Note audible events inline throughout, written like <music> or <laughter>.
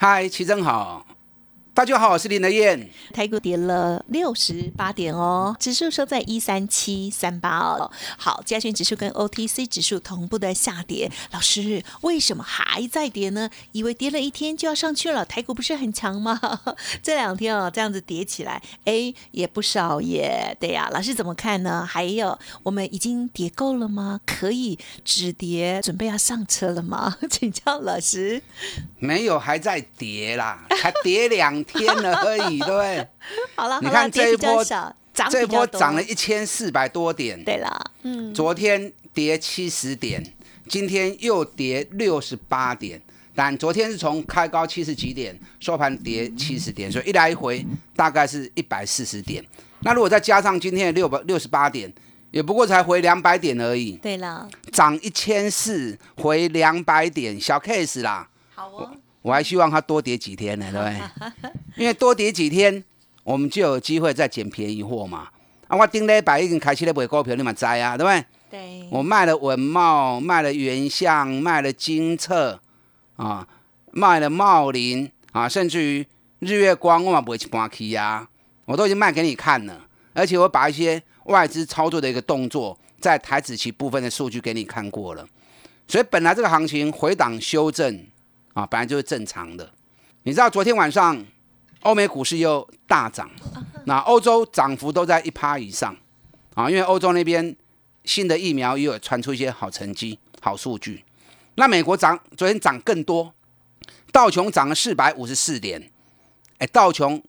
嗨，齐正好。大家好，我是林德燕。台股跌了六十八点哦，指数收在一三七三八哦。好，加权指数跟 OTC 指数同步的下跌。老师，为什么还在跌呢？以为跌了一天就要上去了，台股不是很强吗？<laughs> 这两天哦，这样子跌起来，哎，也不少耶。对呀，老师怎么看呢？还有，我们已经跌够了吗？可以止跌，准备要上车了吗？<laughs> 请教老师。没有，还在跌啦，才跌两。天了而已，对不对？<laughs> 好了，你看这一波涨，这一波涨了一千四百多点。对了，嗯，昨天跌七十点，今天又跌六十八点。但昨天是从开高七十几点，收盘跌七十点，所以一来一回大概是一百四十点。那如果再加上今天的六百六十八点，也不过才回两百点而已。对了，涨一千四，回两百点，小 case 啦。好哦。我还希望它多跌几天呢，对不对？<laughs> 因为多跌几天，我们就有机会再捡便宜货嘛。啊，我顶礼拜已经开始咧卖股票，你嘛知啊，对不对？对。我卖了文茂，卖了原相，卖了金策，啊，卖了茂林，啊，甚至于日月光，我嘛不会去搬去呀，我都已经卖给你看了。而且我把一些外资操作的一个动作，在台子期部分的数据给你看过了。所以本来这个行情回档修正。啊，本来就是正常的。你知道昨天晚上欧美股市又大涨，<laughs> 那欧洲涨幅都在一趴以上啊，因为欧洲那边新的疫苗又有传出一些好成绩、好数据。那美国涨，昨天涨更多，道琼涨了四百五十四点，哎，道琼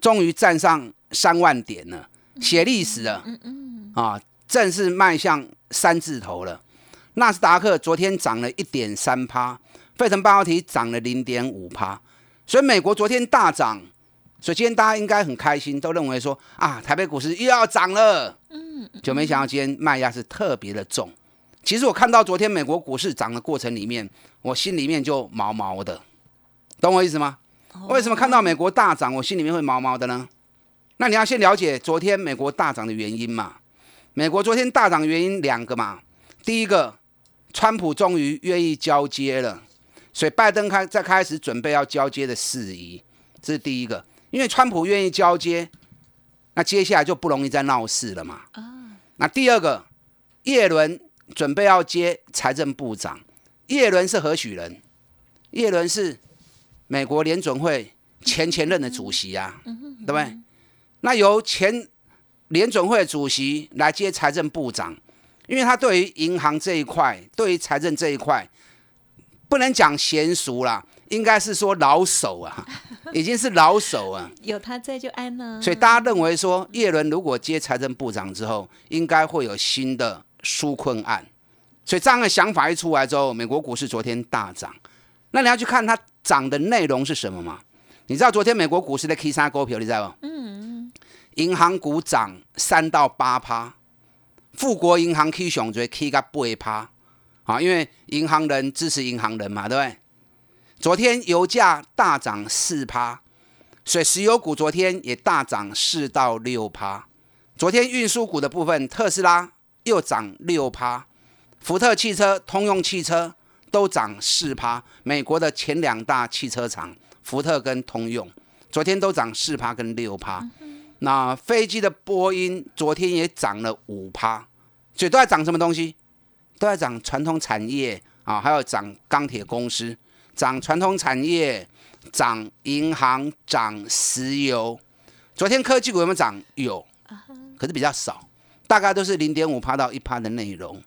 终于站上三万点了，写历史了，啊，正式迈向三字头了。纳斯达克昨天涨了一点三趴。费城半导体涨了零点五趴，所以美国昨天大涨，所以今天大家应该很开心，都认为说啊，台北股市又要涨了。嗯，就没想到今天卖压是特别的重。其实我看到昨天美国股市涨的过程里面，我心里面就毛毛的，懂我意思吗？为什么看到美国大涨，我心里面会毛毛的呢？那你要先了解昨天美国大涨的原因嘛。美国昨天大涨原因两个嘛，第一个，川普终于愿意交接了。所以拜登开在开始准备要交接的事宜，这是第一个。因为川普愿意交接，那接下来就不容易再闹事了嘛。啊。那第二个，叶伦准备要接财政部长。叶伦是何许人？叶伦是美国联准会前前任的主席啊，对不对？那由前联准会主席来接财政部长，因为他对于银行这一块，对于财政这一块。不能讲娴熟啦，应该是说老手啊，<laughs> 已经是老手啊。有他在就安了。所以大家认为说，叶伦如果接财政部长之后，应该会有新的纾困案。所以这样的想法一出来之后，美国股市昨天大涨。那你要去看它涨的内容是什么吗？你知道昨天美国股市的 K 三股票你知道吗？嗯。银行股涨三到八趴，富国银行 K 上最 K 个八趴。啊，因为银行人支持银行人嘛，对不对？昨天油价大涨四趴，所以石油股昨天也大涨四到六趴。昨天运输股的部分，特斯拉又涨六趴，福特汽车、通用汽车都涨四趴。美国的前两大汽车厂，福特跟通用，昨天都涨四趴跟六趴。那飞机的波音昨天也涨了五趴，所以都在涨什么东西？都在涨传统产业啊，还有涨钢铁公司，涨传统产业，涨银行，涨石油。昨天科技股有没有涨？有，可是比较少，大概都是零点五趴到一趴的内容。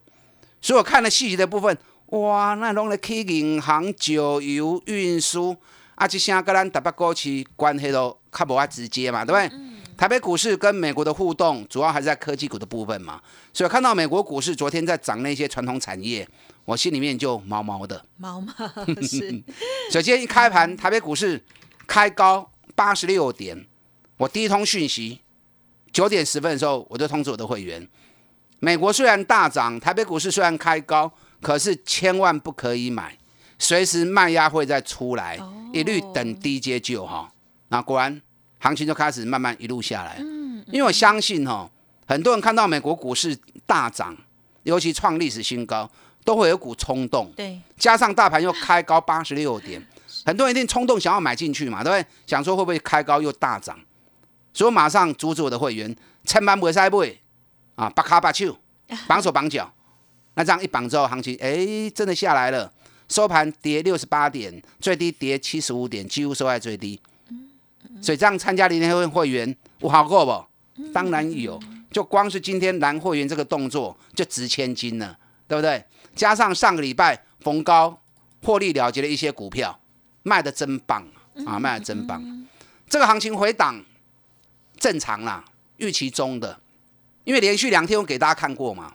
所以我看了细节的部分，哇，那拢咧去银行、石油、运输，啊，这些跟咱台北股市关系都较无啊直接嘛，对不对？台北股市跟美国的互动，主要还是在科技股的部分嘛，所以看到美国股市昨天在涨那些传统产业，我心里面就毛毛的。毛毛 <laughs> 是，首先一开盘，台北股市开高八十六点，我第一通讯息九点十分的时候，我就通知我的会员，美国虽然大涨，台北股市虽然开高，可是千万不可以买，随时卖压会再出来，一律等低阶就哈。那果然行情就开始慢慢一路下来，因为我相信哈，很多人看到美国股市大涨，尤其创历史新高。都会有股冲动，对，加上大盘又开高八十六 <laughs> 点，很多人一定冲动想要买进去嘛，对不对？想说会不会开高又大涨，所以马上阻止我的会员，千万不塞不啊，八卡八手，<laughs> 绑手绑脚，那这样一绑之后，行情哎真的下来了，收盘跌六十八点，最低跌七十五点，几乎收在最低。所以这样参加零天会会员，我好过不？当然有，就光是今天蓝会员这个动作就值千金了，对不对？加上上个礼拜逢高获利了结的一些股票，卖的真棒啊，卖的真棒。这个行情回档正常啦，预期中的。因为连续两天我给大家看过嘛，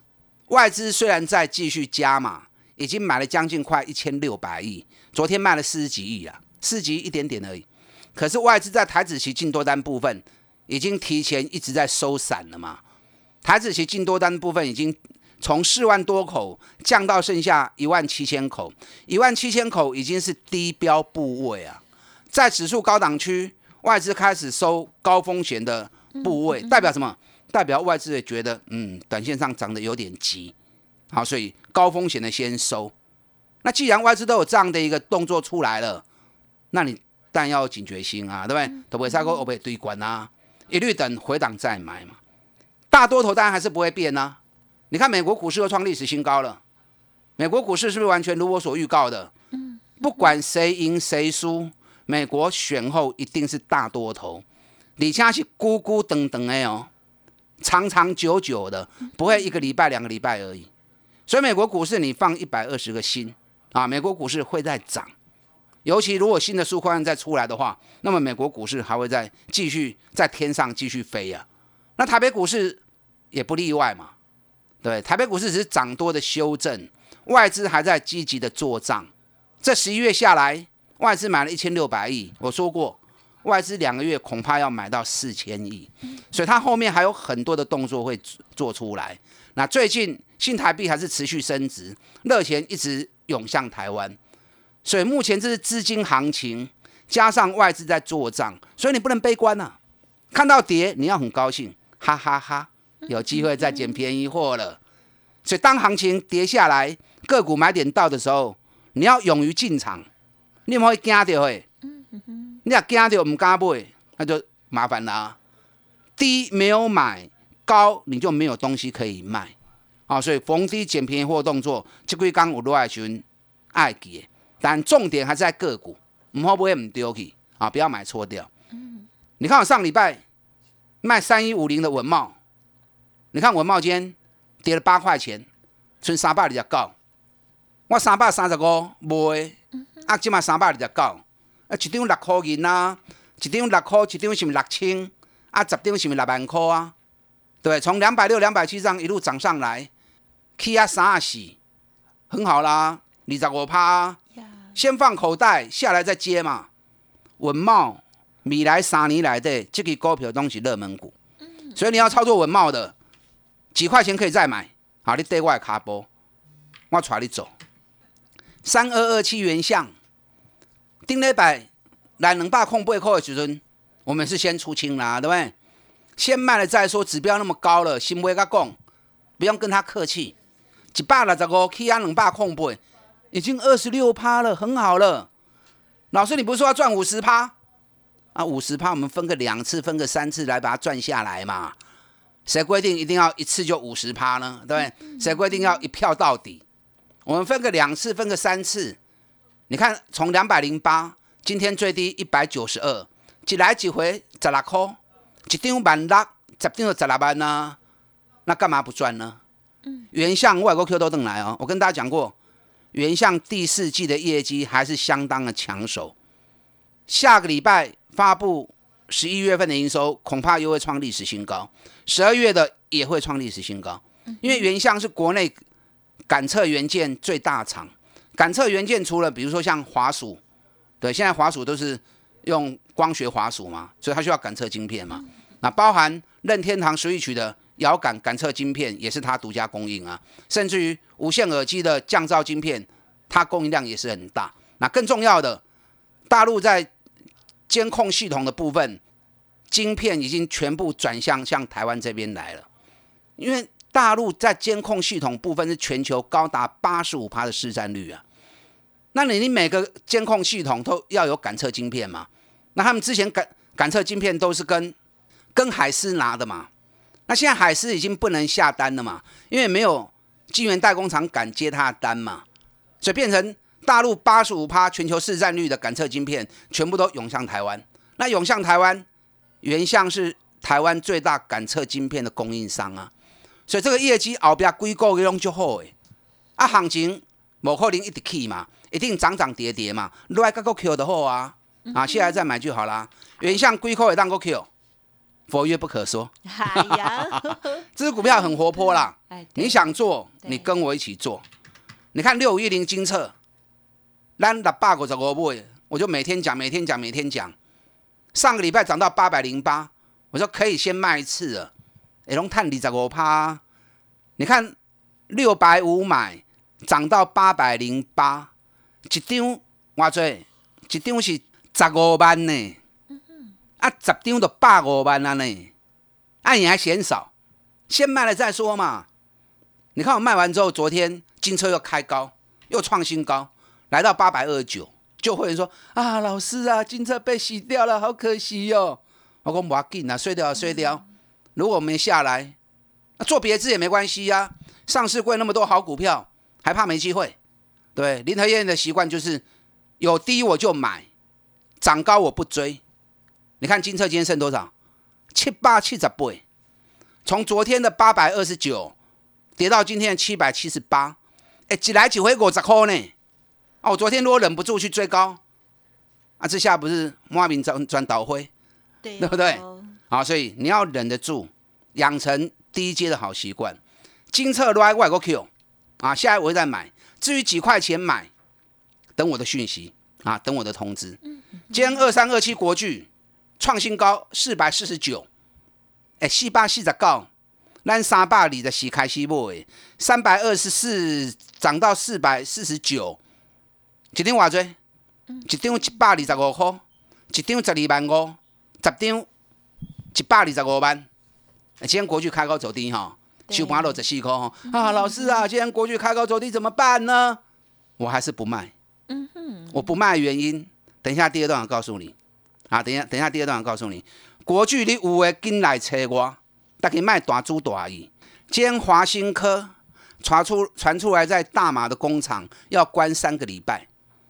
外资虽然在继续加码，已经买了将近快一千六百亿，昨天卖了四十几亿啊，四十几亿一点点而已。可是外资在台子期进多单部分已经提前一直在收散了嘛，台子期进多单部分已经。从四万多口降到剩下一万七千口，一万七千口已经是低标部位啊，在指数高档区，外资开始收高风险的部位，代表什么？代表外资也觉得，嗯，短线上涨得有点急，好，所以高风险的先收。那既然外资都有这样的一个动作出来了，那你当然要有警觉心啊，对不对？都不会再过欧贝堆关啊，一律等回档再买嘛。大多头当然还是不会变啊。你看美国股市又创历史新高了，美国股市是不是完全如我所预告的？嗯，不管谁赢谁输，美国选后一定是大多头，你家是咕咕等等的哦，长长久久的，不会一个礼拜两个礼拜而已。所以美国股市你放一百二十个心啊，美国股市会在涨，尤其如果新的纾困案再出来的话，那么美国股市还会再继续在天上继续飞呀。那台北股市也不例外嘛。对，台北股市只是涨多的修正，外资还在积极的做账。这十一月下来，外资买了一千六百亿。我说过，外资两个月恐怕要买到四千亿，所以它后面还有很多的动作会做出来。那最近新台币还是持续升值，热钱一直涌向台湾，所以目前这是资金行情，加上外资在做账，所以你不能悲观呐。看到跌，你要很高兴，哈哈哈。有机会再捡便宜货了，所以当行情跌下来，个股买点到的时候，你要勇于进场。你有没有惊到？诶，你要惊到唔敢买，那就麻烦啦。低没有买，高你就没有东西可以卖啊。所以逢低捡便宜货动作，这几刚有落来群爱记，但重点还是在个股，唔好不会唔丢去啊，不要买错掉。你看我上礼拜卖三一五零的文茂。你看文茂今跌了八块钱，剩三百二十九。我三百三十五卖，啊，即嘛三百二十九，啊，一张六块银啊，一张六块，一张是咪六千？啊，十张是咪六万块啊？对，从两百六、两百七上一路涨上来，起啊三啊四，很好啦，二十五趴，先放口袋，下来再接嘛。文茂未来三年来的这个股票都是热门股，所以你要操作文茂的。几块钱可以再买，好，你对外卡波，我带你走。三二二七元相，顶礼拜来两百空八块的时阵，我们是先出清啦，对不对？先卖了再说，指标那么高了，先买个讲，不用跟他客气。一百六十五起啊，两百空八，已经二十六趴了，很好了。老师，你不是说要赚五十趴？啊，五十趴我们分个两次，分个三次来把它赚下来嘛。谁规定一定要一次就五十趴呢？对不对？谁规定要一票到底？我们分个两次，分个三次。你看，从两百零八，今天最低一百九十二，一来几回十六块，一张万六，十张就十六万呢？那干嘛不赚呢？嗯，原相外国 Q 都等来哦。我跟大家讲过，原相第四季的业绩还是相当的抢手。下个礼拜发布。十一月份的营收恐怕又会创历史新高，十二月的也会创历史新高，因为原相是国内感测元件最大厂，感测元件除了比如说像华数对，现在滑鼠都是用光学滑鼠嘛，所以它需要感测晶片嘛。那包含任天堂 Switch 的遥感感测晶片也是它独家供应啊，甚至于无线耳机的降噪晶片，它供应量也是很大。那更重要的，大陆在监控系统的部分，晶片已经全部转向向台湾这边来了，因为大陆在监控系统部分是全球高达八十五趴的市占率啊。那你你每个监控系统都要有感测晶片嘛？那他们之前感感测晶片都是跟跟海思拿的嘛？那现在海思已经不能下单了嘛？因为没有晶圆代工厂敢接他的单嘛，所以变成大陆八十五趴全球市占率的感测晶片全部都涌向台湾。那涌向台湾，原相是台湾最大感测晶片的供应商啊，所以这个业绩后边几个月拢就好诶。啊，行情无可能一直起嘛。一定涨涨跌跌嘛，落来个个 Q 的好啊，啊，现在再买就好啦。原像龟壳也当个 Q，佛曰不可说。哎呀，<laughs> 这只股票很活泼啦。你想做，你跟我一起做。你看六五一零金策，咱六百五十五买，我就每天讲，每天讲，每天讲。上个礼拜涨到八百零八，我说可以先卖一次了。哎，龙探二十五趴，你看六百五买，涨到八百零八。一张偌济，一张是十五万呢，啊，十张就百五万了呢，啊，你还嫌少，先卖了再说嘛。你看我卖完之后，昨天金车又开高，又创新高，来到八百二十九，就会人说啊，老师啊，金车被洗掉了，好可惜哟。我讲不要紧啊，碎掉碎掉，如果没下来，做别字也没关系呀。上市贵那么多好股票，还怕没机会？对林和燕的习惯就是有低我就买，涨高我不追。你看金策今天剩多少？七八七十倍，从昨天的八百二十九跌到今天的七百七十八，哎，几来几回五十块呢？啊，我昨天如果忍不住去追高，啊，这下不是莫名转转倒灰，对对不对？好，所以你要忍得住，养成低阶的好习惯。金策来外国 Q 啊，下一回再买。至于几块钱买，等我的讯息啊，等我的通知。今天二三二七国巨创新高四百四十九，哎，四百四十九，咱三百二十四开西部哎，三百二十四涨到四百四十九，一张偌济？一张一百二十五块，一张十二万五，十张一百二十五万。今天国巨开高走低哈。收盘落十四块啊！老师啊，今天国巨开高走低怎么办呢？我还是不卖。嗯哼，我不卖的原因，等一下第二段我告诉你。啊，等一下，等一下第二段我告诉你。国巨你有诶进来找我，大家卖大猪大意。今天华新科传出传出来，在大马的工厂要关三个礼拜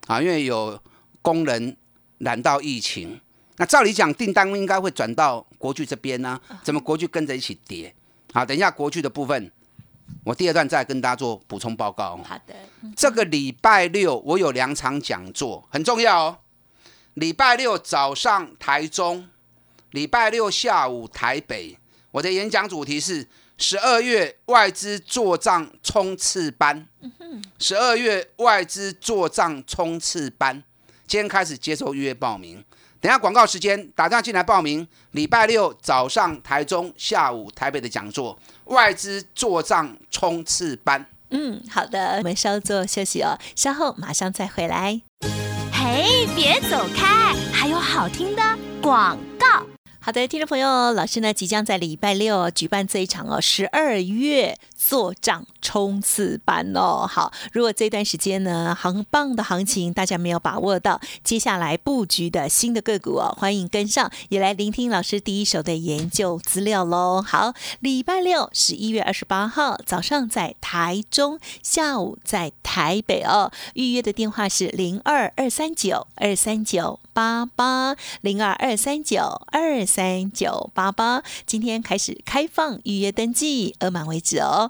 啊，因为有工人染到疫情。那照理讲，订单应该会转到国巨这边呢，怎么国巨跟着一起跌？好，等一下国巨的部分，我第二段再跟大家做补充报告。好的，这个礼拜六我有两场讲座，很重要哦。礼拜六早上台中，礼拜六下午台北。我的演讲主题是十二月外资做账冲刺班。十二月外资做账冲刺班，今天开始接受预约报名。等下广告时间，打电话进来报名。礼拜六早上台中，下午台北的讲座，外资做账冲刺班。嗯，好的，我们稍作休息哦，稍后马上再回来。哎，别走开，还有好听的广告。好的，听众朋友，老师呢即将在礼拜六举办这一场哦，十二月做账冲刺班哦。好，如果这段时间呢，很棒的行情大家没有把握到，接下来布局的新的个股哦，欢迎跟上，也来聆听老师第一手的研究资料喽。好，礼拜六十一月二十八号早上在台中，下午在台北哦。预约的电话是零二二三九二三九八八零二二三九二。三九八八，今天开始开放预约登记，额满为止哦。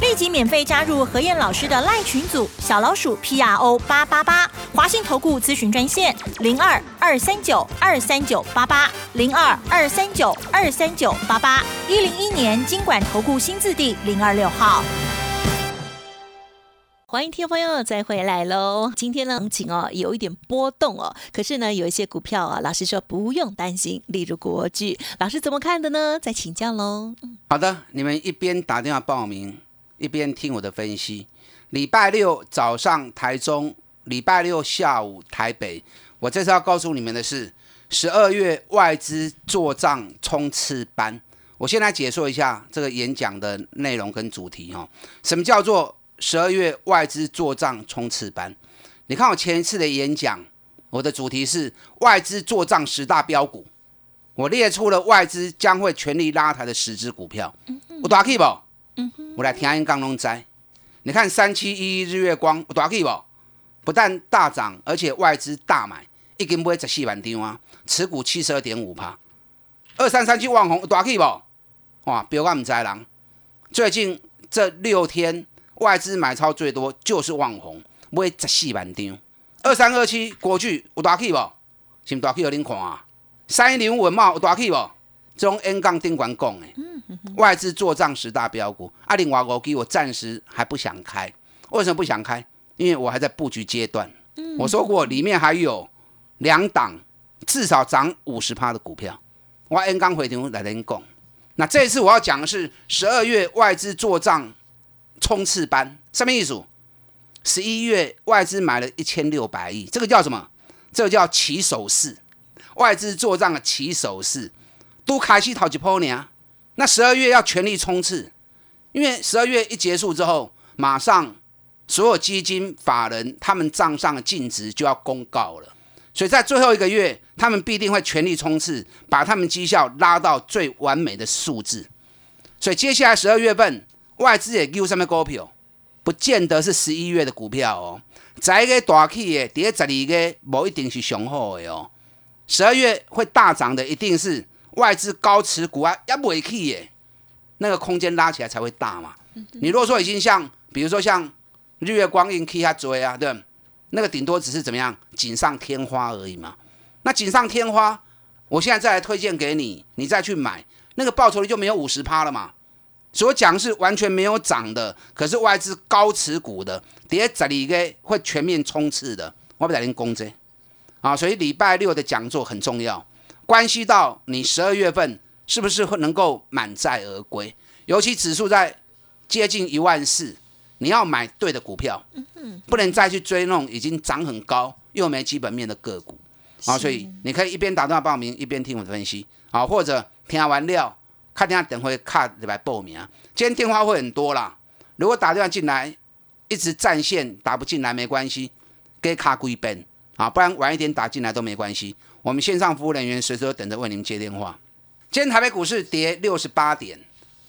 立即免费加入何燕老师的赖群组，小老鼠 P R O 八八八，华信投顾咨询专线零二二三九二三九八八零二二三九二三九八八，一零一年经管投顾新字第零二六号。欢迎听众朋友再回来喽！今天呢，行情哦有一点波动哦，可是呢，有一些股票啊，老师说不用担心，例如国巨，老师怎么看的呢？再请教喽。好的，你们一边打电话报名，一边听我的分析。礼拜六早上台中，礼拜六下午台北。我这次要告诉你们的是，十二月外资做账冲刺班。我先来解说一下这个演讲的内容跟主题哦。什么叫做？十二月外资做账冲刺班，你看我前一次的演讲，我的主题是外资做账十大标股，我列出了外资将会全力拉抬的十只股票，我打 key 不？我来听因刚龙斋，你看三七一日月光，我打 key 不？但大涨，而且外资大买，一根不会十四万张啊，持股七十二点五趴。二三三七网红，我打 key 不？哇，标我唔知人，最近这六天。外资买超最多就是旺宏，买十四万张。二三二七国巨有大气不？是大气有恁看啊？三一零文茂有大气不？这种 N 杠丁管讲的，外资做账十大标股。阿里瓦国基我暂时还不想开，为什么不想开？因为我还在布局阶段。我说过里面还有两档至少涨五十趴的股票。我 N 杠回头来恁讲。那这一次我要讲的是十二月外资做账。冲刺班什么意思？十一月外资买了一千六百亿，这个叫什么？这个叫起手式。外资做账的起手式，都开始讨几波呢？那十二月要全力冲刺，因为十二月一结束之后，马上所有基金法人他们账上的净值就要公告了，所以在最后一个月，他们必定会全力冲刺，把他们绩效拉到最完美的数字。所以接下来十二月份。外资也丢什么股票，不见得是十一月的股票哦。在一个大起的，第十二个不一定是雄厚的哦。十二月会大涨的，一定是外资高持股啊，要不会起耶。那个空间拉起来才会大嘛。你如果说已经像，比如说像日月光印 K 下追啊，对，那个顶多只是怎么样锦上添花而已嘛。那锦上添花，我现在再来推荐给你，你再去买，那个报酬率就没有五十趴了嘛。所讲是完全没有涨的，可是外资高持股的，跌这里个会全面冲刺的，我不带您攻击啊，所以礼拜六的讲座很重要，关系到你十二月份是不是会能够满载而归，尤其指数在接近一万四，你要买对的股票，不能再去追那种已经涨很高又没基本面的个股啊，所以你可以一边打电话报名，一边听我的分析啊，或者听完料。看电话等会卡来报名啊！今天电话会很多啦，如果打电话进来一直占线打不进来没关系，给卡贵本啊，不然晚一点打进来都没关系。我们线上服务人员随时都等着为您接电话。今天台北股市跌六十八点，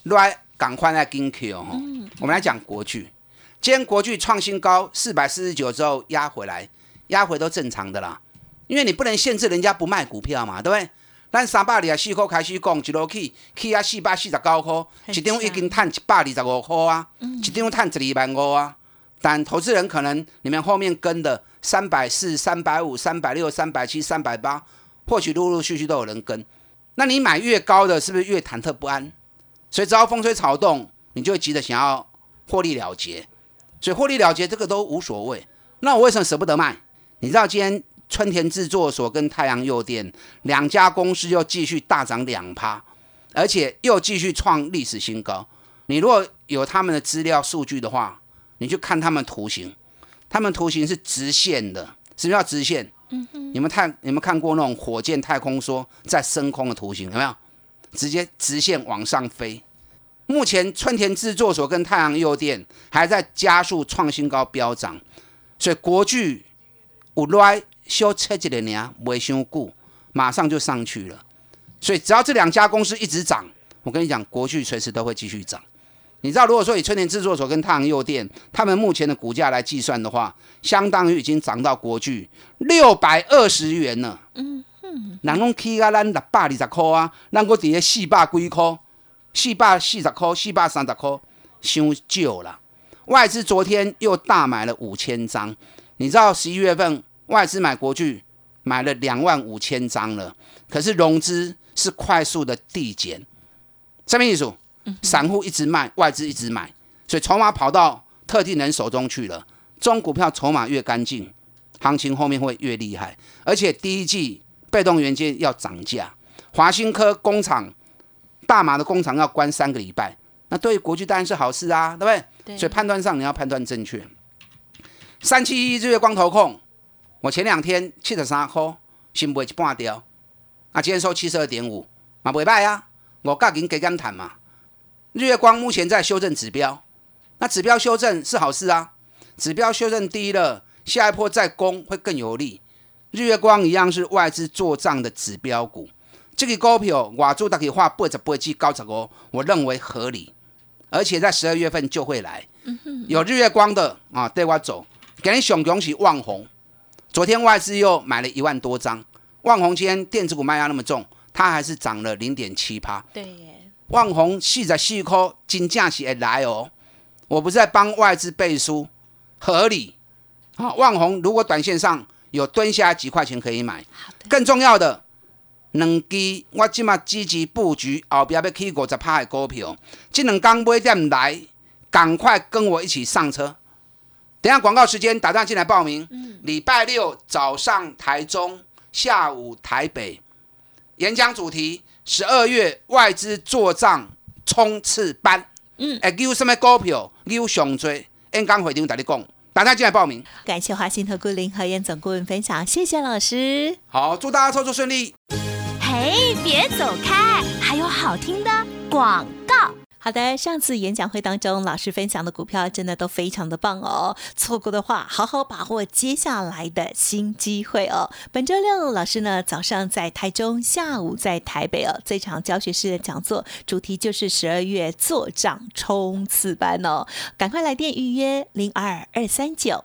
来赶快来跟 Q 哈！我们来讲国巨，今天国巨创新高四百四十九之后压回来，压回都正常的啦，因为你不能限制人家不卖股票嘛，对不对？咱三百二十四块开始讲，一路去去啊四百四十九块，一张已经赚一百二十五块啊，一张赚十二万五啊。但投资人可能你们后面跟的三百四、三百五、三百六、三百七、三百八，或许陆陆续续都有人跟。那你买越高的，是不是越忐忑不安？所以只要风吹草动，你就会急着想要获利了结。所以获利了结这个都无所谓。那我为什么舍不得卖？你知道今天？春田制作所跟太阳诱电两家公司又继续大涨两趴，而且又继续创历史新高。你如果有他们的资料数据的话，你去看他们图形，他们图形是直线的。什么叫直线？嗯哼，你们看，你们看过那种火箭太空梭在升空的图形有没有？直接直线往上飞。目前春田制作所跟太阳诱电还在加速创新高飙涨，所以国巨五来。修车几年，维修故马上就上去了。所以只要这两家公司一直涨，我跟你讲，国巨随时都会继续涨。你知道，如果说以春田制作所跟太阳诱电他们目前的股价来计算的话，相当于已经涨到国巨六百二十元了。嗯嗯，人拢起啊，咱六百二十块啊，咱搁底下四百几块，四百四十块，四百三十块，修旧了。外资昨天又大买了五千张，你知道十一月份外资买国巨买了两万五千张了，可是融资是快速的递减。什么意思？散户一直卖，外资一直买，所以筹码跑到特定人手中去了。中股票筹码越干净，行情后面会越厉害。而且第一季被动元件要涨价，华新科工厂大马的工厂要关三个礼拜，那对于国巨当然是好事啊，对不对？对所以判断上你要判断正确。三七一日月光投控，我前两天七十三块，新买一半掉，啊，今天收七十二点五，嘛袂歹啊，我价钱给敢谈嘛。日月光目前在修正指标，那指标修正是好事啊，指标修正低了，下一波再攻会更有利。日月光一样是外资做账的指标股，这个股票外资大概花八十八至九十五，我认为合理，而且在十二月份就会来。有日月光的啊，带我走。给你熊恭喜旺红，昨天外资又买了一万多张。旺红今天电子股卖压那么重，它还是涨了零点七趴。对耶，旺红四十四块，金价是会来哦。我不是在帮外资背书，合理。好，万红如果短线上有蹲下来几块钱可以买，更重要的，两支我即马积极布局后边要起五十趴的股票，这两天买点来，赶快跟我一起上车。等下广告时间，打电话进来报名。礼拜六早上台中，下午台北，演讲主题：十二月外资做账冲刺班。嗯哎有什么股票？有上多？演讲会场跟你讲，大家进来报名。感谢华信投顾林和燕总顾问分享，谢谢老师。好，祝大家操作顺利。嘿，别走开，还有好听的广告。好的，上次演讲会当中，老师分享的股票真的都非常的棒哦。错过的话，好好把握接下来的新机会哦。本周六，老师呢早上在台中，下午在台北哦。这场教学式的讲座主题就是十二月做账冲刺班哦，赶快来电预约零二二三九